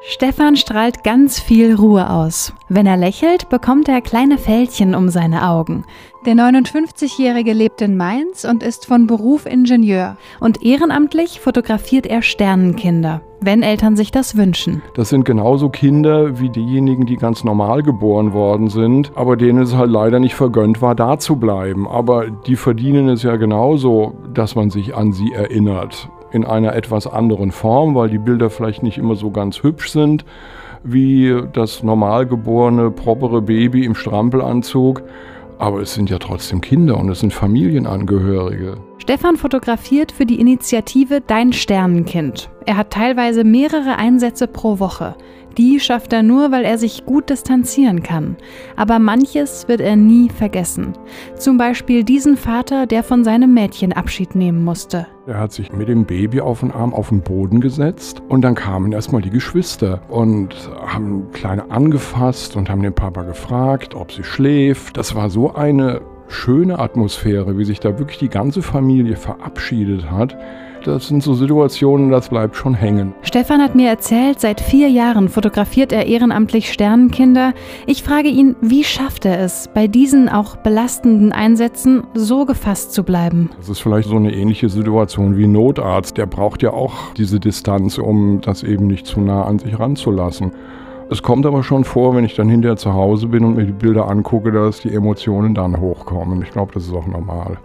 Stefan strahlt ganz viel Ruhe aus. Wenn er lächelt, bekommt er kleine Fältchen um seine Augen. Der 59-Jährige lebt in Mainz und ist von Beruf Ingenieur. Und ehrenamtlich fotografiert er Sternenkinder, wenn Eltern sich das wünschen. Das sind genauso Kinder wie diejenigen, die ganz normal geboren worden sind, aber denen es halt leider nicht vergönnt war, da zu bleiben. Aber die verdienen es ja genauso, dass man sich an sie erinnert in einer etwas anderen Form, weil die Bilder vielleicht nicht immer so ganz hübsch sind wie das normal geborene, propere Baby im Strampelanzug. Aber es sind ja trotzdem Kinder und es sind Familienangehörige. Stefan fotografiert für die Initiative Dein Sternenkind. Er hat teilweise mehrere Einsätze pro Woche. Die schafft er nur, weil er sich gut distanzieren kann. Aber manches wird er nie vergessen. Zum Beispiel diesen Vater, der von seinem Mädchen Abschied nehmen musste. Er hat sich mit dem Baby auf den Arm auf den Boden gesetzt und dann kamen erstmal die Geschwister und haben Kleine angefasst und haben den Papa gefragt, ob sie schläft. Das war so eine schöne Atmosphäre, wie sich da wirklich die ganze Familie verabschiedet hat. Das sind so Situationen, das bleibt schon hängen. Stefan hat mir erzählt, seit vier Jahren fotografiert er ehrenamtlich Sternenkinder. Ich frage ihn, wie schafft er es, bei diesen auch belastenden Einsätzen so gefasst zu bleiben? Das ist vielleicht so eine ähnliche Situation wie ein Notarzt. Der braucht ja auch diese Distanz, um das eben nicht zu nah an sich ranzulassen. Es kommt aber schon vor, wenn ich dann hinterher zu Hause bin und mir die Bilder angucke, dass die Emotionen dann hochkommen. Ich glaube, das ist auch normal.